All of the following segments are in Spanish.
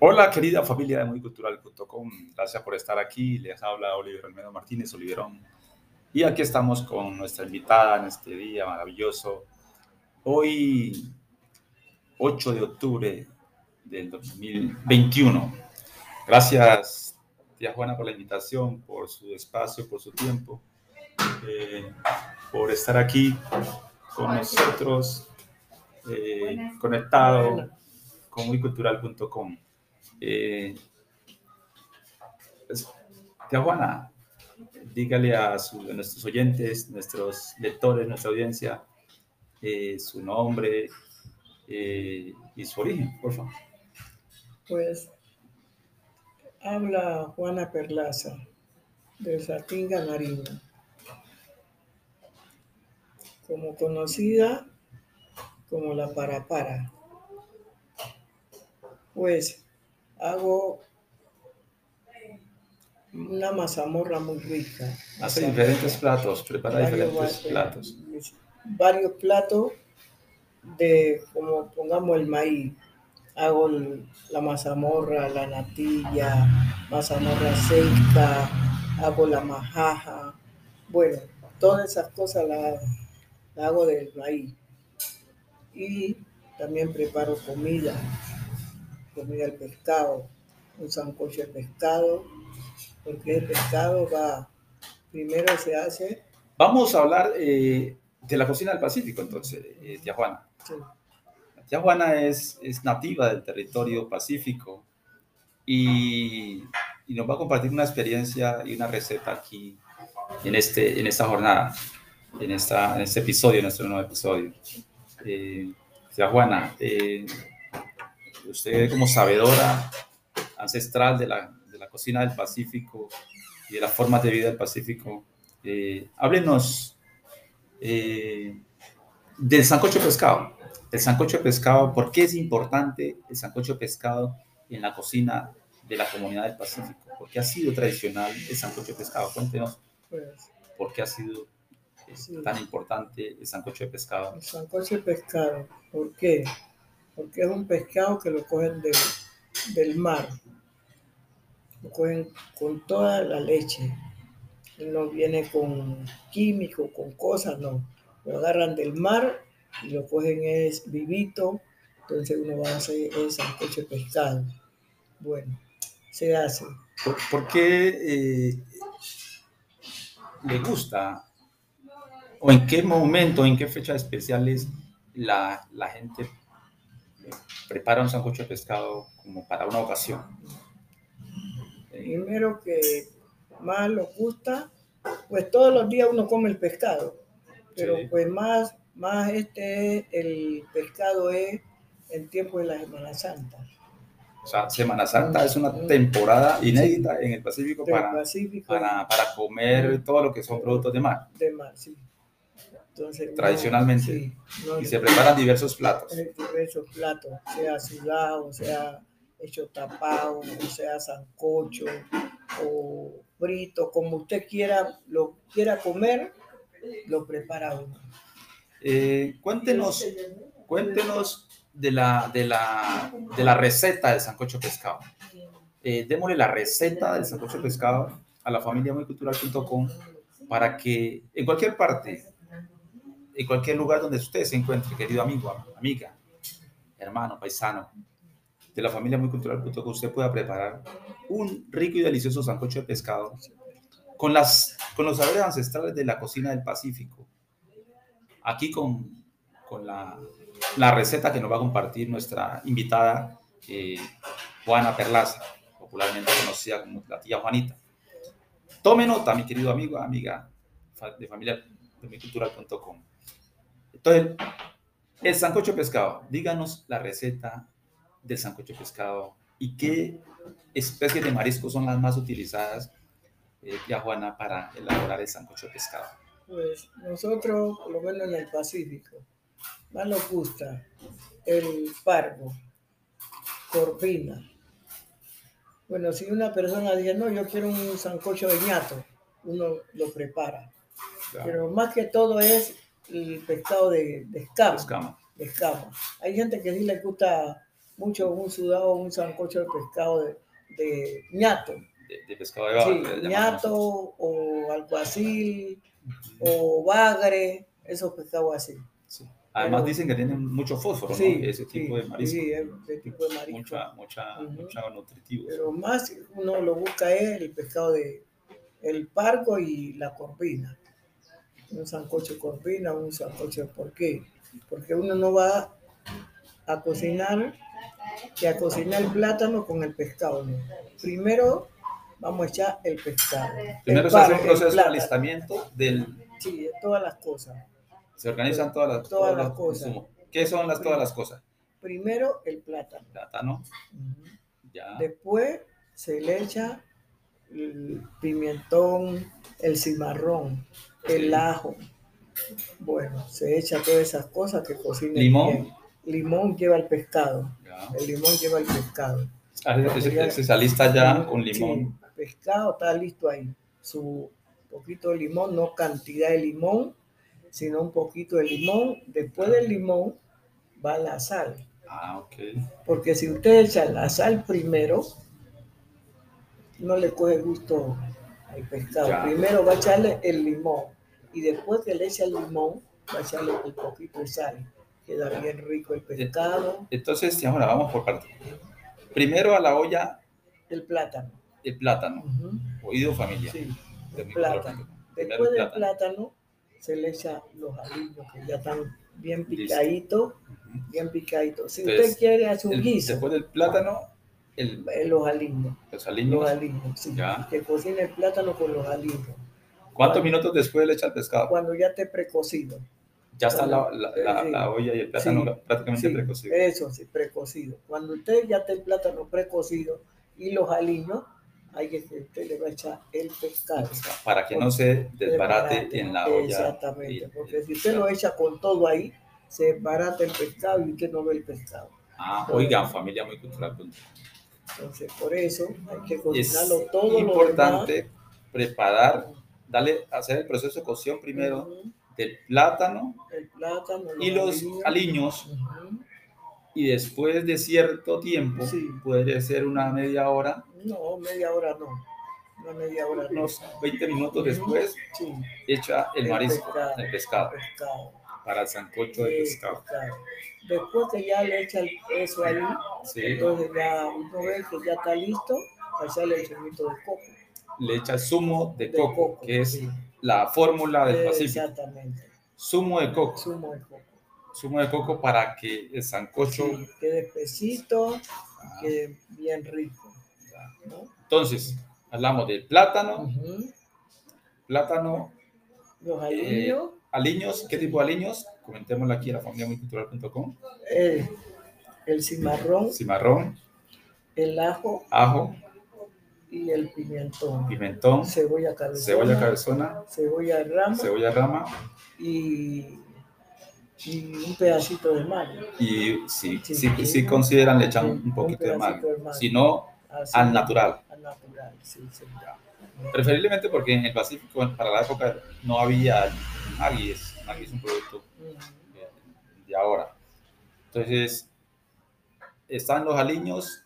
Hola, querida familia de muycultural.com. Gracias por estar aquí. Les habla Oliver Almedo Martínez Oliverón. Y aquí estamos con nuestra invitada en este día maravilloso. Hoy, 8 de octubre del 2021. Gracias, tía Juana, por la invitación, por su espacio, por su tiempo, eh, por estar aquí con nosotros, eh, conectado con muycultural.com. Eh, pues, tía Juana, dígale a, nuestros oyentes, nuestros lectores, nuestra audiencia, eh, su nombre eh, y su origen, por favor. Pues habla Juana Perlaza, de Satinga Nariño. Como conocida como la Parapara. Pues hago una mazamorra muy rica. Hace diferentes platos, prepara diferentes platos. Varios platos de, como pongamos el maíz. Hago la mazamorra, la natilla, mazamorra seca, hago la majaja. Bueno, todas esas cosas las, las hago del maíz. Y también preparo comida comida al pescado, un sancocho de pescado, porque el pescado va, primero se hace... Vamos a hablar eh, de la cocina del Pacífico, entonces, eh, tía Juana. Sí. tía Juana es, es nativa del territorio pacífico y, y, nos va a compartir una experiencia y una receta aquí en, este, en esta jornada, en, esta, en este episodio, en nuestro nuevo episodio. Eh, tía Juana, eh, usted como sabedora ancestral de la, de la, cocina del Pacífico y de las formas de vida del Pacífico, eh, háblenos eh, del sancocho de pescado. El sancocho de pescado, ¿por qué es importante el sancocho de pescado en la cocina de la comunidad del Pacífico? ¿Por qué ha sido tradicional el sancocho de pescado? Cuéntenos pues, por qué ha sido eh, tan importante el sancocho de pescado. El sancocho de pescado, ¿por qué? Porque es un pescado que lo cogen del, mar. Lo cogen con toda la leche. No viene con químicos, con cosas, no. Lo agarran del mar y lo cogen es vivito. Entonces uno va a hacer el sancocho de pescado. Bueno, se hace. ¿Por, qué eh, le gusta? ¿O en qué momento, en qué fecha especiales la, la gente prepara un sancocho de pescado como para una ocasión? Primero que más lo gusta, pues todos los días uno come el pescado, pero pues más, más este, el pescado es en tiempo de la Semana Santa. O sea, Semana Santa es una temporada inédita en el Pacífico, para, para, para, comer todo lo que son productos de mar. De mar, sí tradicionalmente. y se preparan diversos platos. Diversos platos, sea sudado, sea hecho tapado, o sea sancocho, o frito, como usted quiera, lo quiera comer, lo prepara uno. Eh, cuéntenos, cuéntenos de la, de, la, de la receta del sancocho pescado. Eh, démosle la receta del sancocho pescado a la familia muycultural.com para que en cualquier parte en cualquier lugar donde usted se encuentre, querido amigo, amiga, hermano, paisano, de la familia muy cultural, que usted pueda preparar un rico y delicioso sancocho de pescado con, las, con los saberes ancestrales de la cocina del Pacífico. Aquí con, con la, la receta que nos va a compartir nuestra invitada eh, Juana Perlaza, popularmente conocida como la tía Juanita. Tome nota, mi querido amigo, amiga de familia de micultural.com. Entonces, el sancocho pescado, díganos la receta del sancocho pescado y qué especies de mariscos son las más utilizadas, eh, ya Juana, para elaborar el sancocho pescado. Pues nosotros, por lo menos en el Pacífico, más nos gusta el pargo, corvina. Bueno, si una persona dice, no, yo quiero un sancocho de ñato, uno lo prepara. Pero más que todo es el pescado de, de escama, escama. De escama. Hay gente que sí le gusta mucho un sudado, un sancocho de pescado de, de ñato. De, de pescado de baba. Sí, ñato o alguacil o bagre, esos pescados así. Sí. Además pero- dicen que tienen mucho fósforo, ¿no? Sí, Ese tipo sí, de marisco. Sí, es de tipo de marisco. mucha, mucha, Ujú. mucha nutritivos. Pero más uno lo busca es el pescado de el pargo y la corvina. Un sancocho corvina, un sancocho ¿por qué? Porque uno no va a cocinar que a cocinar el plátano con el pescado. ¿no? Primero vamos a echar el pescado. Primero el se hace un proceso de alistamiento del, Sí, de todas las cosas. se organizan todas las, Todas las cosas. insumos. ¿Qué son las todas las cosas? Primero el plátano. Plátano, ya. Después se le echa el pimentón, el cimarrón, el ajo. Bueno, se echa todas esas cosas que cocinen Limón. bien. Limón lleva el pescado. ya. El limón lleva el pescado. Ah, se alista ya con limón. Sí, pescado está listo ahí. Su poquito de limón, no cantidad de limón, sino un poquito de limón. Después del limón va la sal. Ah, ok. Porque si usted echa la sal primero, no le coge gusto al pescado. Ya. Primero va a echarle el limón y después que le echa el limón, va a echarle un poquito de sal. Queda bien rico el pescado, Entonces, ahora vamos por partes. Primero a la olla el plátano. el plátano, Ujú. oído familia. Sí, el plátano. Después el del plátano. plátano se le echa los aliños que ya están bien picaditos, bien picaditos. Si Entonces, usted quiere hacer un guiso, después del plátano, el, eh, los aliños. los Los aliños. aliños, sí. Ya. Que cocine el plátano con los aliños. ¿Cuántos minutos después le echa el pescado? Cuando ya esté precocido. Ya está la, la, la- Sí. la olla y el plátano Sí. prácticamente Sí, precocido. Eso sí, precocido. Cuando usted ya esté el plátano precocido y los aliños, ahí es que usted le va a echar el pescado. Para que no se desbarate Desbarate. en la olla. Exactamente, y- porque si usted lo echa con todo ahí, se desbarata el pescado y usted no ve el pescado. Ah, oigan, familia muy cultural. Entonces, por eso hay que Es cocinarlo todo lo importante preparar, darle, hacer el proceso de cocción primero Ujú, del plátano El plátano, y los aliños Ujú. y después de cierto tiempo, Sí. puede ser una media hora, No, media hora no. No media hora no. unos 20 minutos después, Sí, echa el, El marisco, pescado. el pescado, pescado. para el sancocho de pescado. Después que ya le echa el- eso ahí, Sí. entonces ya uno ve que ya está listo, para echarle el zumito de coco. Le echa zumo de, De coco, que es la fórmula del Pacífico. Exactamente. Zumo de coco, Zumo de coco. zumo de coco para que el sancocho... Sí, quede espesito, Ah, quede bien rico. ¿no? Entonces, hablamos del plátano, plátano, Los Eh, aliños, aliños, ¿qué tipo de aliños? Comentémoslo aquí en la familia multicultural.com. el, el cimarrón, Cimarrón, el ajo ajo, y el pimentón. pimentón, Cebolla cabezona, cebolla cabezona, cebolla rama cebolla rama y, y un pedacito de mayo. y si, Sí. si, si consideran le echan un un poquito de mayo. Si no, Así, al natural. Al natural, sí, sí. Preferiblemente porque en el Pacífico para la época no había. Maggi es un producto Mm, de, de ahora. Entonces, están los aliños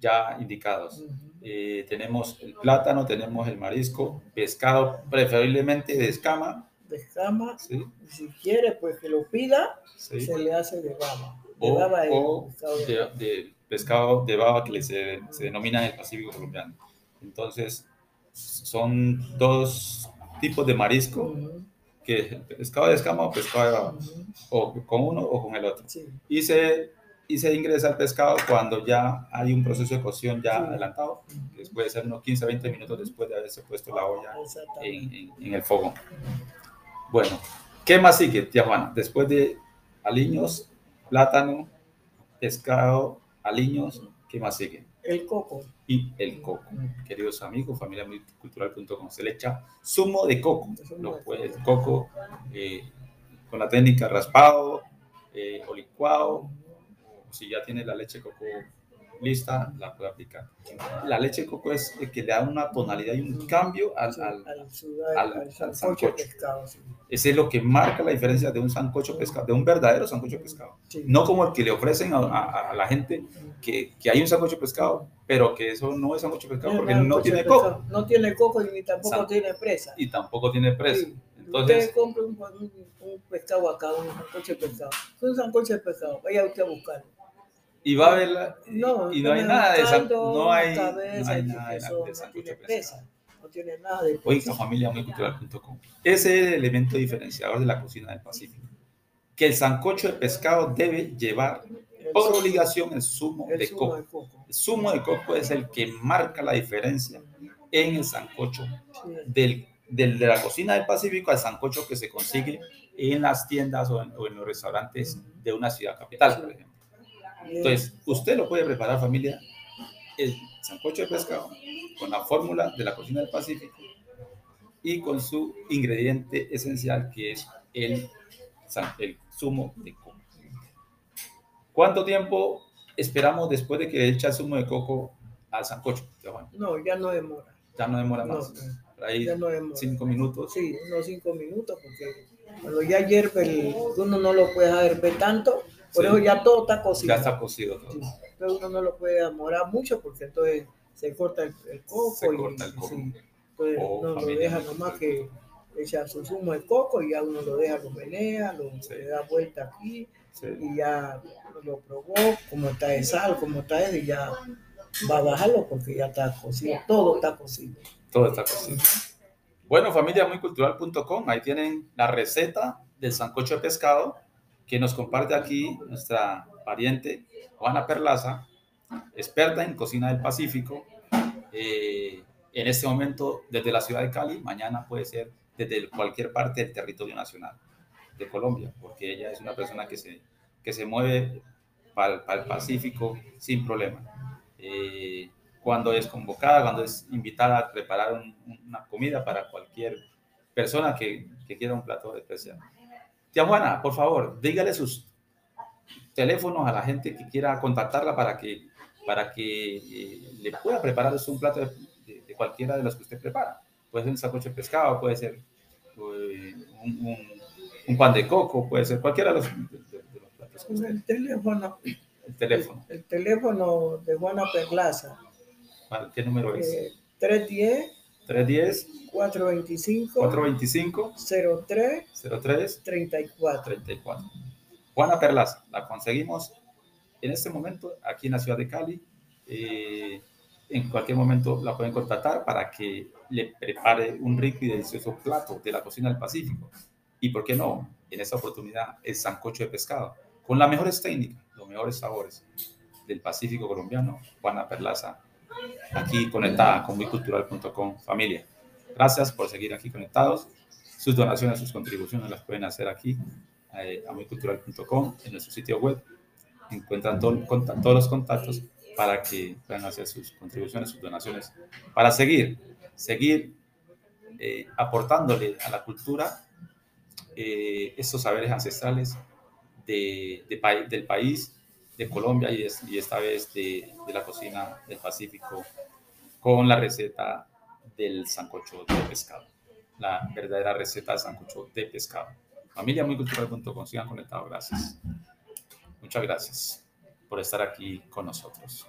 ya indicados. Eh, tenemos el plátano, tenemos el marisco, pescado, preferiblemente de escama, De escama, ¿sí? si quiere, pues que lo pida, Sí. se le hace de baba. De O, baba o pescado de de, baba. de pescado de baba que se, se denomina en el Pacífico colombiano. Entonces, son dos tipos de marisco, Ujú, que es el pescado de escama o pescado de baba, ujú, o con uno o con el otro. Sí, Y se, y se ingresa el pescado cuando ya hay un proceso de cocción ya Sí. adelantado, que puede ser unos 15 20 minutos después de haberse puesto la olla exactamente. en, en- en el fogón. Bueno, ¿qué más sigue, tía Juana? Después de aliños, plátano, pescado, aliños, ¿qué más sigue? El coco. Y el coco. Queridos amigos, familia multicultural.com, se le echa zumo de coco. Lo de puede, coco. el coco eh, con la técnica raspado eh, o licuado, o si ya tiene la leche de coco lista, la puede aplicar. La leche de coco es el que le da una tonalidad y un cambio al, al, al, sancocho. Pescado, Ese es lo que marca la diferencia de un sancocho pescado, de un verdadero sancocho pescado. No como el que le ofrecen a, la gente que, que, hay un sancocho pescado, pero que eso no es sancocho pescado porque no, tiene coco. No tiene coco y tampoco tiene presa. Y tampoco tiene presa. Entonces, usted compra un, un, pescado acá, un sancocho de pescado. Un sancocho de pescado, vaya usted a buscarlo y va a verla no, y no hay nada de esa, no hay, no hay nada de, no tiene presa, no tiene nada de Oiga, familia muy cultural.com. Ese es el elemento diferenciador de la cocina del Pacífico. Que el sancocho de pescado debe llevar por obligación el zumo, de, coco. El zumo de coco es el que marca la diferencia en el sancocho del, del, de la cocina del Pacífico al sancocho que se consigue en las tiendas o en, o en los restaurantes de una ciudad capital, por ejemplo. Entonces, usted lo puede preparar, familia, el sancocho de pescado con la fórmula de la cocina del Pacífico y con su ingrediente esencial que es el, el zumo de coco. ¿Cuánto tiempo esperamos después de que echa el zumo de coco al sancocho? No, ya no demora. Ya no demora más. ahí ya no demora. cinco minutos. Sí, unos cinco minutos, porque cuando ya hierve, uno no lo puede hervir tanto, por eso ya todo está cocido. Ya está cocido todo. Entonces uno no lo puede demorar mucho porque entonces se corta el, coco. Se corta el coco. entonces oh, uno lo deja nomás que echa su zumo de coco y ya uno lo deja, lo menea, lo, le da vuelta aquí y ya lo probó, como está de sal, como está de y ya va a bajarlo porque ya está cocido. Todo está cocido. Todo está cocido. Bueno, familia muycultural.com, ahí tienen la receta del sancocho de pescado que nos comparte aquí nuestra pariente Juana Perlaza, experta en cocina del Pacífico, eh, en este momento desde la ciudad de Cali, mañana puede ser desde cualquier parte del territorio nacional de Colombia, porque ella es una persona que se, que se mueve para, el Pacífico sin problema. Eh, cuando es convocada, cuando es invitada a preparar una comida para cualquier persona que, que quiera un plato especial. Tía Juana, por favor, dígale sus teléfonos a la gente que quiera contactarla para que, para que eh, le pueda preparar un plato de, cualquiera de los que usted prepara. Puede ser un sacoche de pescado, puede ser pues, un, pan de coco, puede ser cualquiera de los, platos. el teléfono. El teléfono. El, teléfono de Juana Perlaza. ¿Qué número es? 310 310 425 425 03 03 34 34. Juana Perlaza, la conseguimos en este momento aquí en la ciudad de Cali. Eh, en cualquier momento la pueden contactar para que le prepare un rico y delicioso plato de la cocina del Pacífico. Y por qué no, en esta oportunidad el sancocho de pescado, con las mejores técnicas, los mejores sabores del Pacífico colombiano. Juana Perlaza aquí conectada con muycultural.com familia. Gracias por seguir aquí conectados. Sus donaciones, sus contribuciones las pueden hacer aquí eh, a muycultural.com en nuestro sitio web. Encuentran todos los contactos para que puedan hacer sus contribuciones, sus donaciones, para seguir, seguir eh, aportándole a la cultura eh, estos saberes ancestrales de, del país de Colombia y, esta vez de, de, la cocina del Pacífico con la receta del sancocho de pescado, la verdadera receta del sancocho de pescado. Familia muy cultural.com, sigan conectados, gracias. Muchas gracias por estar aquí con nosotros.